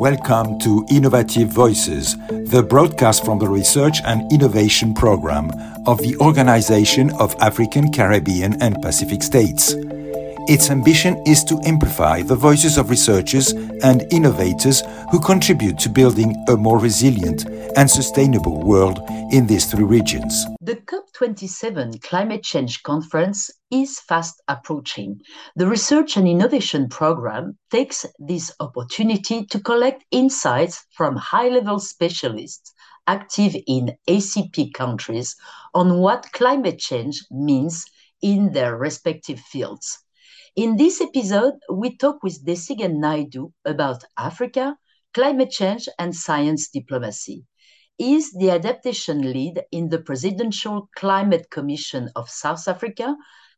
Welcome to Innovative Voices, the broadcast from the Research and Innovation Program of the Organization of African, Caribbean, and Pacific States. Its ambition is to amplify the voices of researchers and innovators who contribute to building a more resilient and sustainable world in these three regions. The COP27 Climate Change Conference is fast approaching. The Research and Innovation Program takes this opportunity to collect insights from high level specialists active in ACP countries on what climate change means in their respective fields. In this episode, we talk with Dhesigen Naidoo about Africa, climate change, and science diplomacy. Is the adaptation lead in the Presidential Climate Commission of South Africa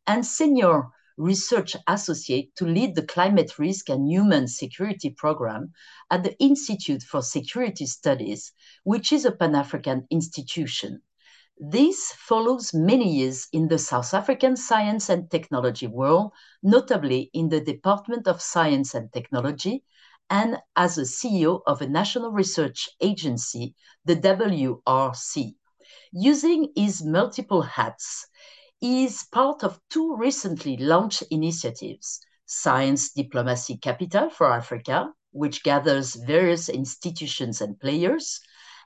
and senior research associate to lead the climate risk and human security program at the Institute for Security Studies, which is a Pan African institution. This follows many years in the South African science and technology world, notably in the Department of Science and Technology, and as a CEO of a national research agency, the WRC. Using his multiple hats, he is part of two recently launched initiatives Science Diplomacy Capital for Africa, which gathers various institutions and players,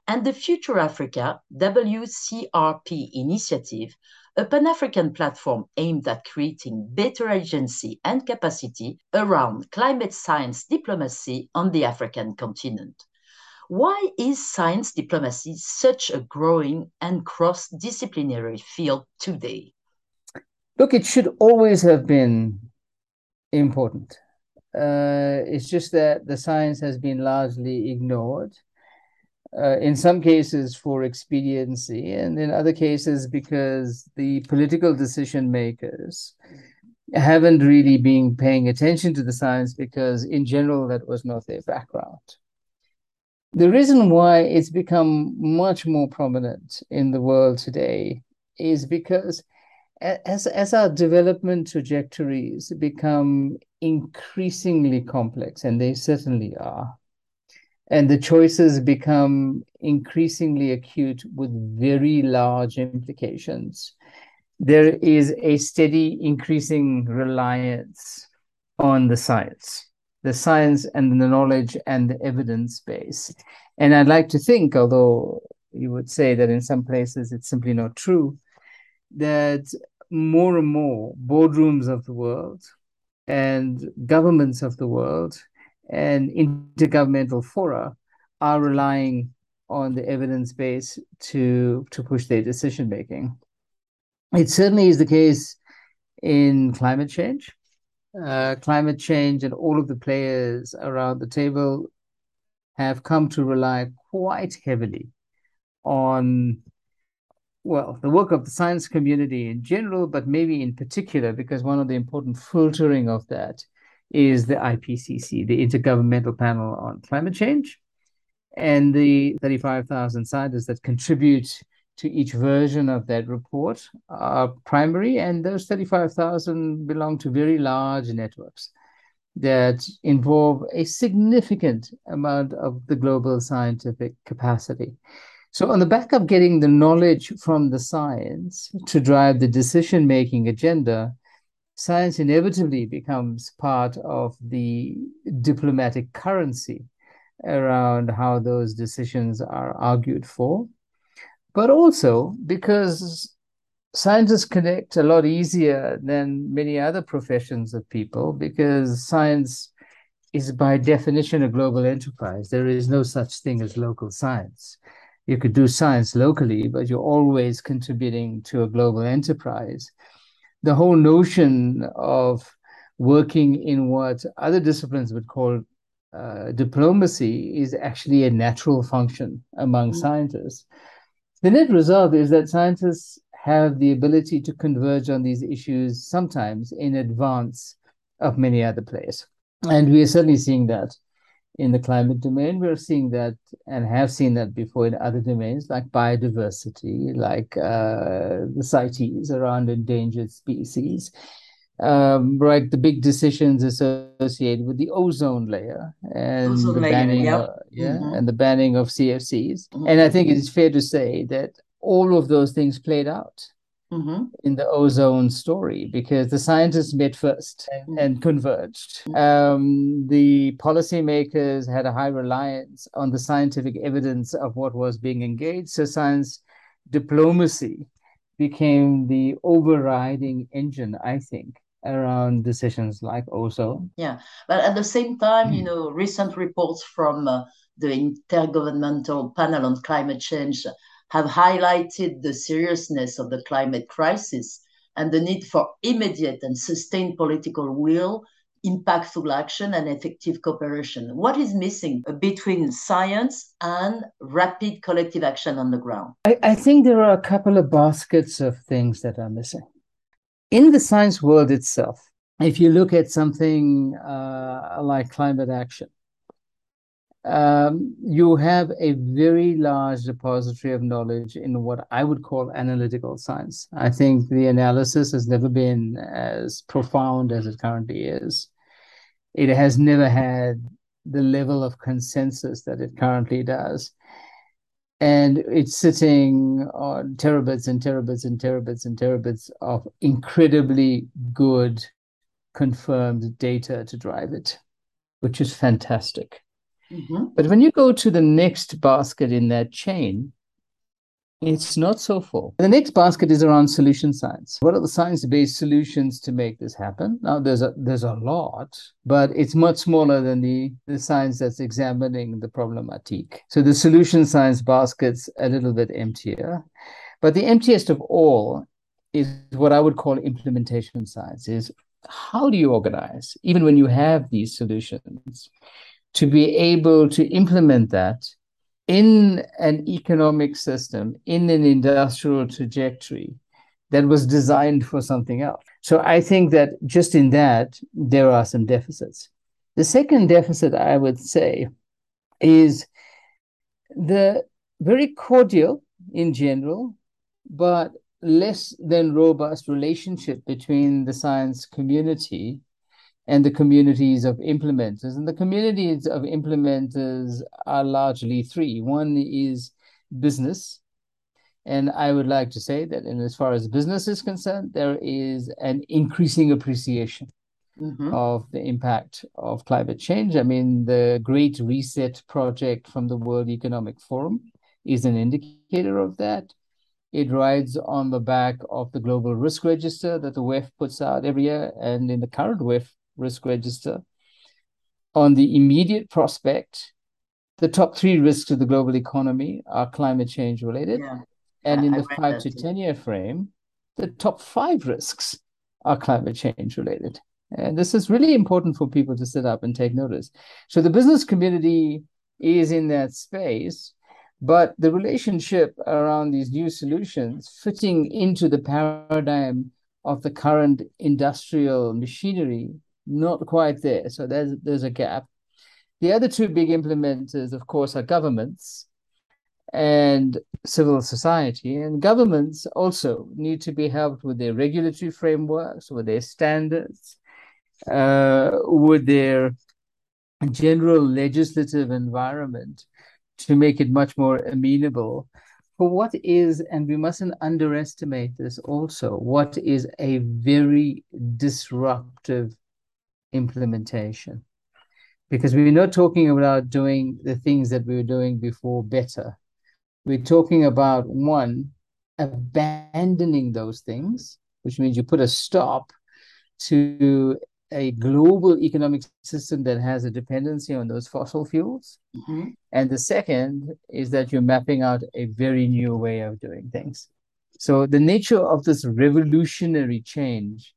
and the Future Africa WCRP initiative, a Pan African platform aimed at creating better agency and capacity around climate science diplomacy on the African continent. Why is science diplomacy such a growing and cross disciplinary field today? Look, it should always have been important. Uh, it's just that the science has been largely ignored uh, in some cases for expediency, and in other cases because the political decision makers haven't really been paying attention to the science because, in general, that was not their background. The reason why it's become much more prominent in the world today is because as, as our development trajectories become increasingly complex, and they certainly are, and the choices become increasingly acute with very large implications. There is a steady increasing reliance on the science, the science and the knowledge and the evidence base. And I'd like to think, although you would say that in some places it's simply not true, that more and more boardrooms of the world and governments of the world and intergovernmental fora are relying on the evidence base to to push their decision making. It certainly is the case in climate change. Uh, climate change and all of the players around the table have come to rely quite heavily on well the work of the science community in general but maybe in particular because one of the important filtering of that is the IPCC, the Intergovernmental Panel on Climate Change, and the 35,000 scientists that contribute to each version of that report are primary, and those 35,000 belong to very large networks that involve a significant amount of the global scientific capacity. So, on the back of getting the knowledge from the science to drive the decision making agenda, science inevitably becomes part of the diplomatic currency around how those decisions are argued for, but also because scientists connect a lot easier than many other professions of people because science is by definition a global enterprise. There is no such thing as local science. You could do science locally, but you're always contributing to a global enterprise the whole notion of working in what other disciplines would call uh, diplomacy is actually a natural function among mm-hmm. scientists. The net result is that scientists have the ability to converge on these issues sometimes in advance of many other players. And we are certainly seeing that in the climate domain. We're seeing that and have seen that before in other domains like biodiversity, like uh, the CITES around endangered species. um, right, the big decisions associated with the ozone layer and ozone the layer, banning, yeah, of, yeah mm-hmm. and the banning of CFCs. Mm-hmm. And I think it's fair to say that all of those things played out mm-hmm. in the ozone story because the scientists met first and, mm-hmm. and converged. Mm-hmm. Um, the policymakers had a high reliance on the scientific evidence of what was being engaged. So science diplomacy became the overriding engine, I think, around decisions like ozone. Yeah, but at the same time, you hmm. know, recent reports from uh, the Intergovernmental Panel on Climate Change have highlighted the seriousness of the climate crisis and the need for immediate and sustained political will, impactful action, and effective cooperation. What is missing between science and rapid collective action on the ground? I, I think there are a couple of baskets of things that are missing. In the science world itself, if you look at something uh, like climate action, um, you have a very large repository of knowledge in what I would call analytical science. I think the analysis has never been as profound as it currently is. It has never had the level of consensus that it currently does. And it's sitting on terabits and terabits and terabits and terabits of incredibly good confirmed data to drive it, which is fantastic. Mm-hmm. But when you go to the next basket in that chain, it's not so full. The next basket is around solution science. What are the science-based solutions to make this happen? Now there's a there's a lot, but it's much smaller than the, the science that's examining the problematique. So the solution science basket's a little bit emptier. But the emptiest of all is what I would call implementation science, is how do you organize, even when you have these solutions? To be able to implement that in an economic system, in an industrial trajectory that was designed for something else. So I think that just in that, there are some deficits. The second deficit, I would say, is the very cordial in general, but less than robust relationship between the science community and the communities of implementers. And the communities of implementers are largely three. One is business. And I would like to say that, in as far as business is concerned, there is an increasing appreciation mm-hmm. of the impact of climate change. I mean, the Great Reset project from the World Economic Forum is an indicator of that. It rides on the back of the global risk register that the WEF puts out every year. And in the current WEF risk register. On the immediate prospect, the top three risks to the global economy are climate change related. Yeah. And in I, the five to 10 year frame, the top five risks are climate change related. And this is really important for people to sit up and take notice. So the business community is in that space, but the relationship around these new solutions fitting into the paradigm of the current industrial machinery not quite there. So there's there's a gap. The other two big implementers, of course, are governments and civil society. And governments also need to be helped with their regulatory frameworks, with their standards, uh, with their general legislative environment to make it much more amenable for what is, and we mustn't underestimate this also, what is a very disruptive implementation because we're not talking about doing the things that we were doing before better. We're talking about one, abandoning those things, which means you put a stop to a global economic system that has a dependency on those fossil fuels. Mm-hmm. And the second is that you're mapping out a very new way of doing things. So the nature of this revolutionary change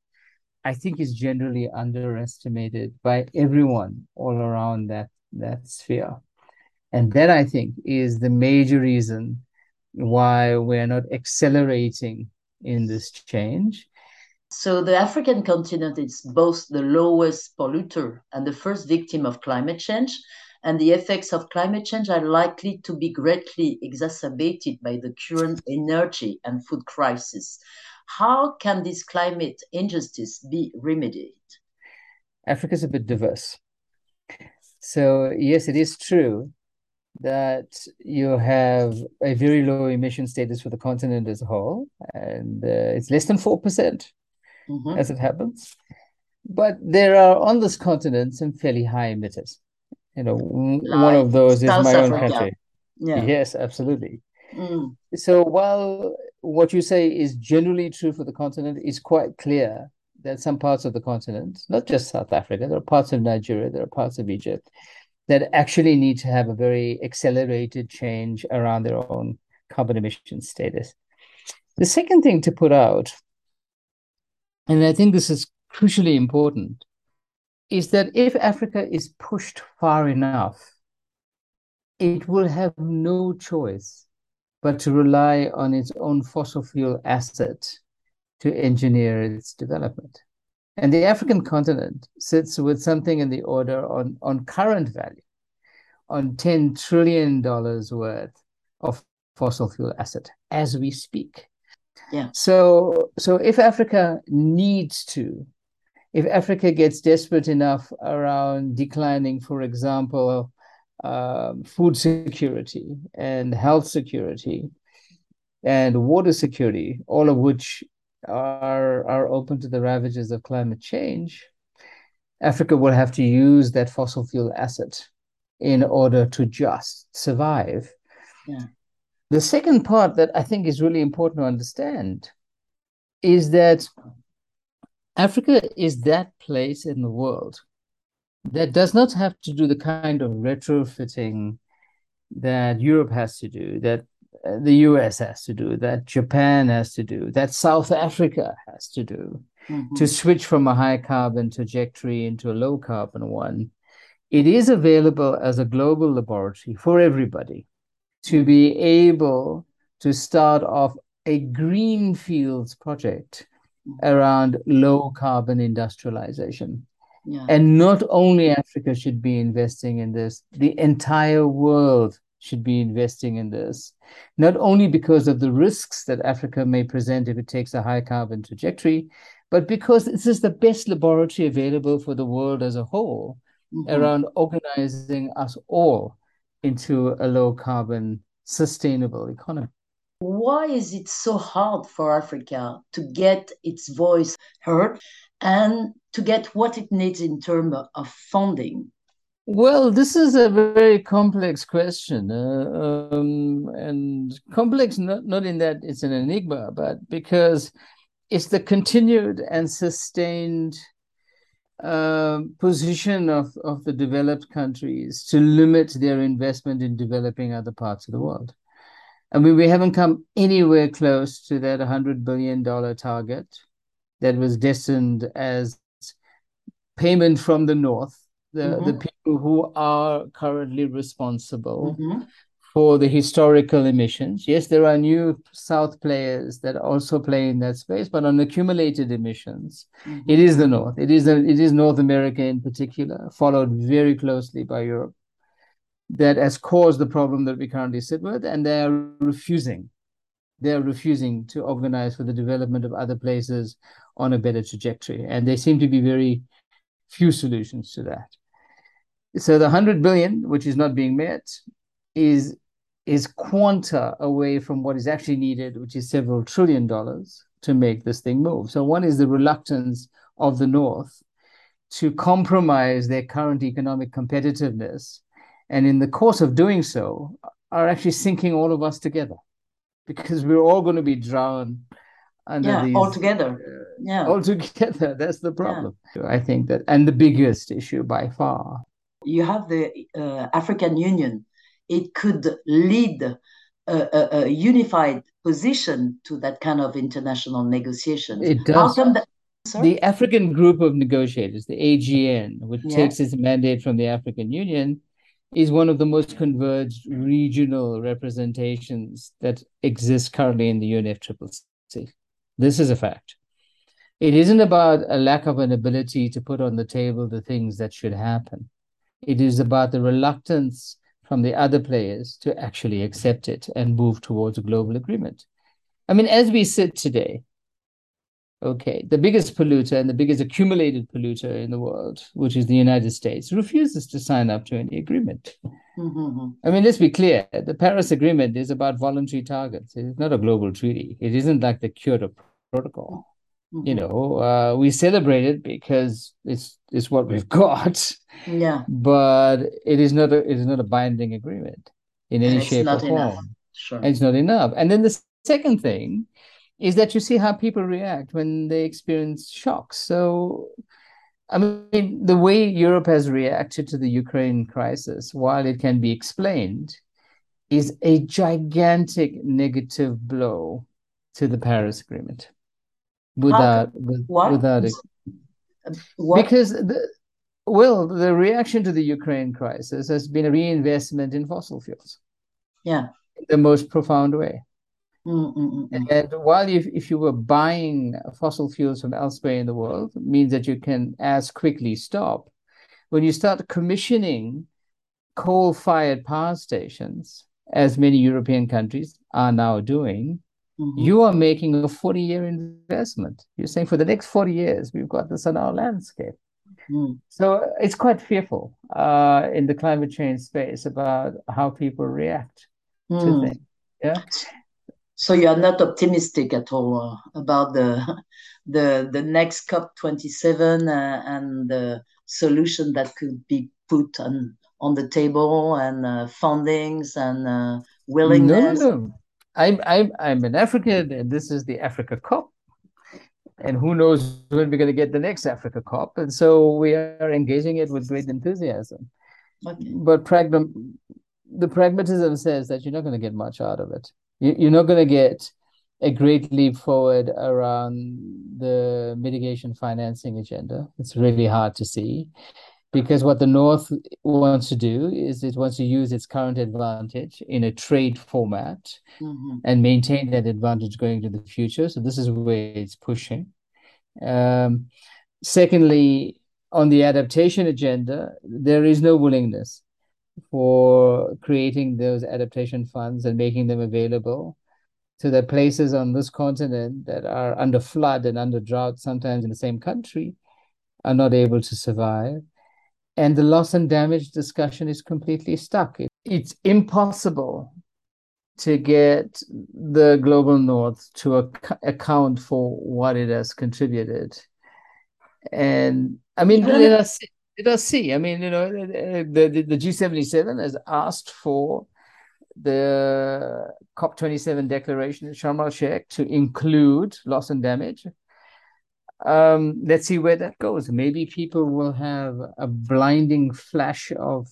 I think is generally underestimated by everyone all around that that sphere. And that I think is the major reason why we're not accelerating in this change. So the African continent is both the lowest polluter and the first victim of climate change. And the effects of climate change are likely to be greatly exacerbated by the current energy and food crisis. How can this climate injustice be remedied? Africa is a bit diverse. So, yes, it is true that you have a very low emission status for the continent as a whole, and uh, it's less than 4% mm-hmm. as it happens. But there are on this continent some fairly high emitters. You know, like one of those South is my Africa. own country. Yeah. Yes, absolutely. Mm. So while what you say is generally true for the continent, it's quite clear that some parts of the continent, not just South Africa, there are parts of Nigeria, there are parts of Egypt, that actually need to have a very accelerated change around their own carbon emission status. The second thing to put out, and I think this is crucially important, is that if Africa is pushed far enough, it will have no choice but to rely on its own fossil fuel asset to engineer its development. And the African continent sits with something in the order on, on current value, on $10 trillion worth of fossil fuel asset as we speak. Yeah. So so if Africa needs to, if Africa gets desperate enough around declining, for example, um, food security and health security and water security, all of which are are open to the ravages of climate change, Africa will have to use that fossil fuel asset in order to just survive. Yeah. The second part that I think is really important to understand is that Africa is that place in the world that does not have to do the kind of retrofitting that Europe has to do, that uh, the US has to do, that Japan has to do, that South Africa has to do mm-hmm. to switch from a high carbon trajectory into a low carbon one. It is available as a global laboratory for everybody to be able to start off a green fields project mm-hmm. around low carbon industrialization. Yeah. And not only Africa should be investing in this, the entire world should be investing in this, not only because of the risks that Africa may present if it takes a high carbon trajectory, but because this is the best laboratory available for the world as a whole mm-hmm. around organizing us all into a low carbon, sustainable economy. Why is it so hard for Africa to get its voice heard and to get what it needs in terms of funding? Well, this is a very complex question, uh, um, and complex not, not in that it's an enigma, but because it's the continued and sustained uh, position of, of the developed countries to limit their investment in developing other parts of the world. I mean, we haven't come anywhere close to that $100 billion target that was destined as payment from the North the, mm-hmm. the people who are currently responsible mm-hmm. for the historical emissions. Yes, there are new South players that also play in that space, but on accumulated emissions, mm-hmm. it is the North. It is a, it is North America in particular, followed very closely by Europe, that has caused the problem that we currently sit with, and they are refusing. They are refusing to organize for the development of other places on a better trajectory, and there seem to be very few solutions to that. So the 100 billion, which is not being met, is is quanta away from what is actually needed, which is several trillion dollars to make this thing move. So one is the reluctance of the North to compromise their current economic competitiveness, and in the course of doing so, are actually sinking all of us together, because we're all going to be drowned under yeah, these all together. Uh, yeah, all together. That's the problem. Yeah. I think that, and the biggest issue by far you have the uh, African Union. It could lead a, a, a, unified position to that kind of international negotiation. It does. That, the African Group of Negotiators, the AGN, which yeah. takes its mandate from the African Union, is one of the most converged regional representations that exists currently in the UNFCCC. This is a fact. It isn't about a lack of an ability to put on the table the things that should happen. It is about the reluctance from the other players to actually accept it and move towards a global agreement. I mean, as we sit today, Okay, the biggest polluter and the biggest accumulated polluter in the world, which is the United States, refuses to sign up to any agreement. Mm-hmm. I mean, let's be clear the Paris Agreement is about voluntary targets, it's not a global treaty. It isn't like the Kyoto Protocol. Mm-hmm. You know, uh, we celebrate it because it's it's what we've got. Yeah. But it is not a it is not a binding agreement in any shape or form. Enough. Sure. And it's not enough. And then the second thing is that you see how people react when they experience shocks. So, I mean, the way Europe has reacted to the Ukraine crisis, while it can be explained, is a gigantic negative blow to the Paris Agreement. Without, what? without it. Uh, what? Because the, well, the reaction to the Ukraine crisis has been a reinvestment in fossil fuels. Yeah. The most profound way. Mm-mm-mm. And while if, if you were buying fossil fuels from elsewhere in the world, means that you can as quickly stop. When you start commissioning coal fired power stations, as many European countries are now doing, mm-hmm. you are making a 40 year investment. You're saying for the next 40 years, we've got this on our landscape. Mm. So it's quite fearful uh, in the climate change space about how people react mm. to things. Yeah. So you are not optimistic at all uh, about the the the next COP twenty seven uh, and the solution that could be put on on the table and uh, fundings and uh, willingness. No, no, I'm I'm I'm an African, and this is the Africa COP, and who knows when we're going to get the next Africa COP, and so we are engaging it with great enthusiasm. Okay. But pragma- the pragmatism says that you're not going to get much out of it you're not going to get a great leap forward around the mitigation financing agenda. It's really hard to see because what the North wants to do is it wants to use its current advantage in a trade format mm-hmm. and maintain that advantage going to the future. So this is where it's pushing. Um, secondly, on the adaptation agenda, there is no willingness for creating those adaptation funds and making them available to the places on this continent that are under flood and under drought, sometimes in the same country, are not able to survive. And the loss and damage discussion is completely stuck. It, it's impossible to get the global north to ac- account for what it has contributed. And I mean, let us let us see. I mean, you know, the, the, the G77 has asked for the COP27 declaration in Sharm el Sheikh to include loss and damage. Um, let's see where that goes. Maybe people will have a blinding flash of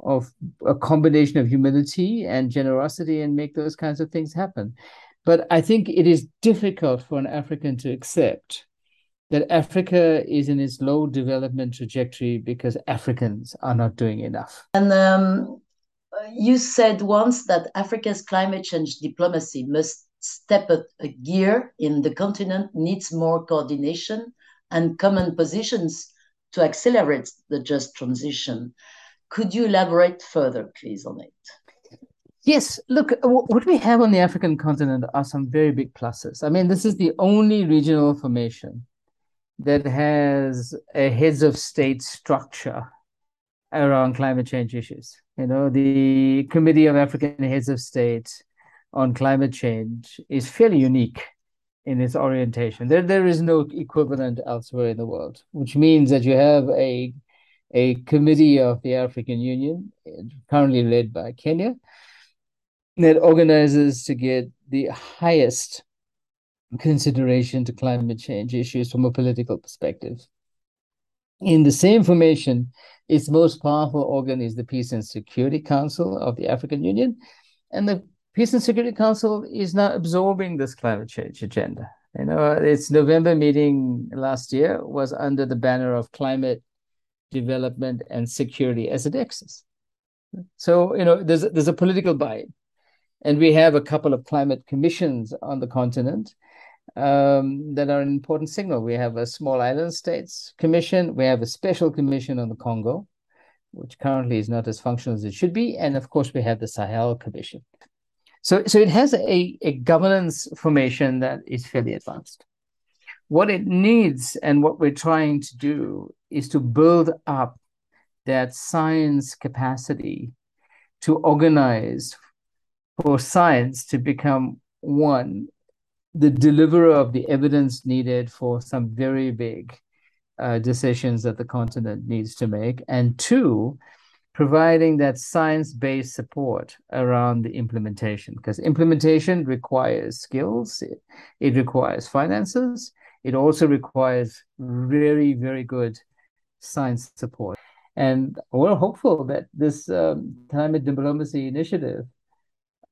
of a combination of humility and generosity and make those kinds of things happen. But I think it is difficult for an African to accept that Africa is in its low development trajectory because Africans are not doing enough. And um, you said once that Africa's climate change diplomacy must step up a gear in the continent, needs more coordination and common positions to accelerate the just transition. Could you elaborate further, please, on it? Yes, look, what we have on the African continent are some very big pluses. I mean, this is the only regional formation that has a heads of state structure around climate change issues. You know, the Committee of African Heads of State on climate change is fairly unique in its orientation. There, there is no equivalent elsewhere in the world, which means that you have a a committee of the African Union, currently led by Kenya, that organizes to get the highest consideration to climate change issues from a political perspective. In the same formation, its most powerful organ is the Peace and Security Council of the African Union. And the Peace and Security Council is now absorbing this climate change agenda. You know, its November meeting last year was under the banner of climate development and security as a nexus. So, you know, there's, there's a political buy-in. And we have a couple of climate commissions on the continent um, that are an important signal. We have a small island states commission. We have a special commission on the Congo, which currently is not as functional as it should be. And of course, we have the Sahel commission. So, so it has a, a governance formation that is fairly advanced. What it needs and what we're trying to do is to build up that science capacity to organize for science to become one, the deliverer of the evidence needed for some very big uh, decisions that the continent needs to make, and two, providing that science-based support around the implementation because implementation requires skills it, it, requires finances it also requires very very good science support. And we're hopeful that this um, climate diplomacy initiative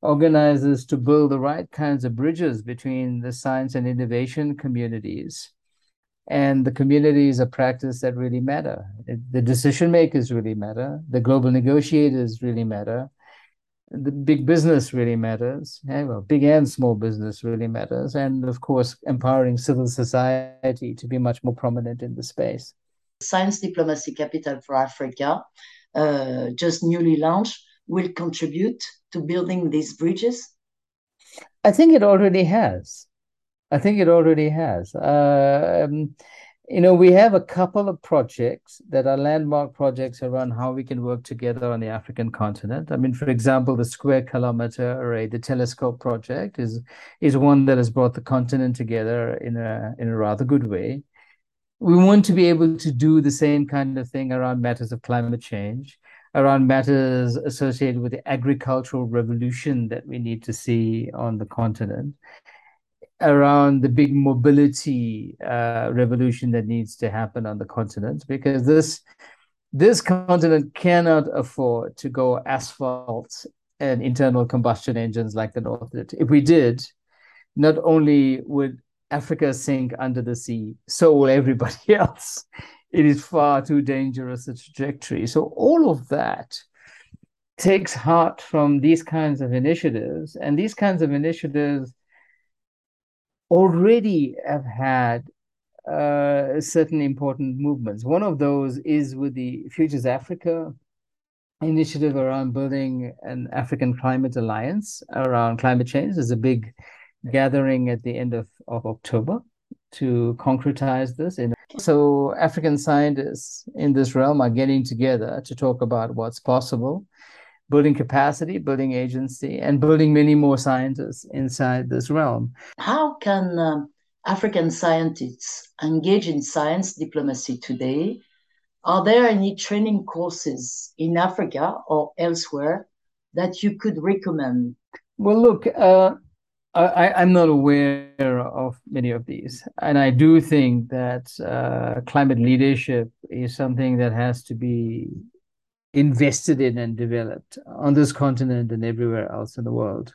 organizes to build the right kinds of bridges between the science and innovation communities and the communities of practice that really matter. The decision makers really matter. The global negotiators really matter. The big business really matters. Yeah, well, big and small business really matters. And of course, empowering civil society to be much more prominent in the space. Science Diplomacy Capital for Africa, uh, just newly launched, will contribute to building these bridges? I think it already has. I think it already has. Uh, you know, we have a couple of projects that are landmark projects around how we can work together on the African continent. I mean, for example, the Square Kilometer Array, the Telescope project, is is one that has brought the continent together in a in a rather good way. We want to be able to do the same kind of thing around matters of climate change, around matters associated with the agricultural revolution that we need to see on the continent around the big mobility uh, revolution that needs to happen on the continent because this this continent cannot afford to go asphalt and internal combustion engines like the North did. If we did, not only would Africa sink under the sea, so will everybody else. It is far too dangerous a trajectory. So all of that takes heart from these kinds of initiatives, and these kinds of initiatives already have had uh, certain important movements. One of those is with the Futures Africa initiative around building an African climate alliance around climate change. There's a big gathering at the end of, of October to concretize this. So African scientists in this realm are getting together to talk about what's possible building capacity, building agency, and building many more scientists inside this realm. How can um, African scientists engage in science diplomacy today? Are there any training courses in Africa or elsewhere that you could recommend? Well, look, uh, I, am not aware of many of these. And I do think that uh, climate leadership is something that has to be invested in and developed on this continent and everywhere else in the world.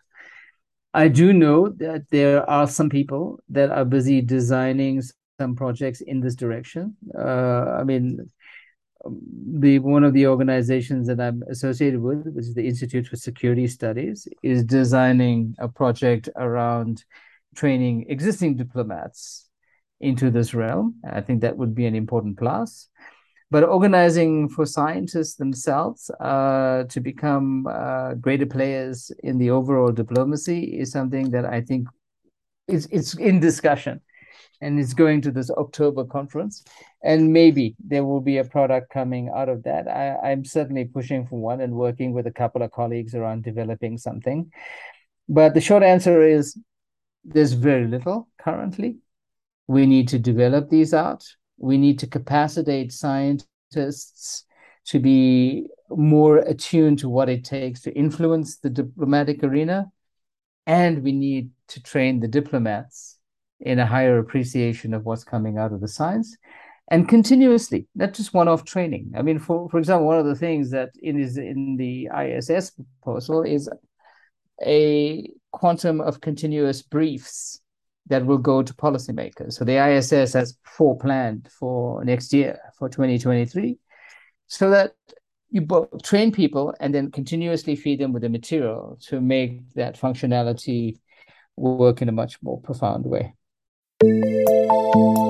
I do know that there are some people that are busy designing some projects in this direction. Uh, I mean, the one of the organizations that I'm associated with, which is the Institute for Security Studies, is designing a project around training existing diplomats into this realm. I think that would be an important plus but organizing for scientists themselves uh, to become uh, greater players in the overall diplomacy is something that I think is it's in discussion, and it's going to this October conference, and maybe there will be a product coming out of that. I, I'm certainly pushing for one and working with a couple of colleagues around developing something, but the short answer is there's very little currently. We need to develop these out we need to capacitate scientists to be more attuned to what it takes to influence the diplomatic arena. And we need to train the diplomats in a higher appreciation of what's coming out of the science and continuously, not just one-off training. I mean, for, for example, one of the things that is in the ISS proposal is a quantum of continuous briefs that will go to policymakers. So the ISS has four planned for next year, for 2023, so that you both train people and then continuously feed them with the material to make that functionality work in a much more profound way. Música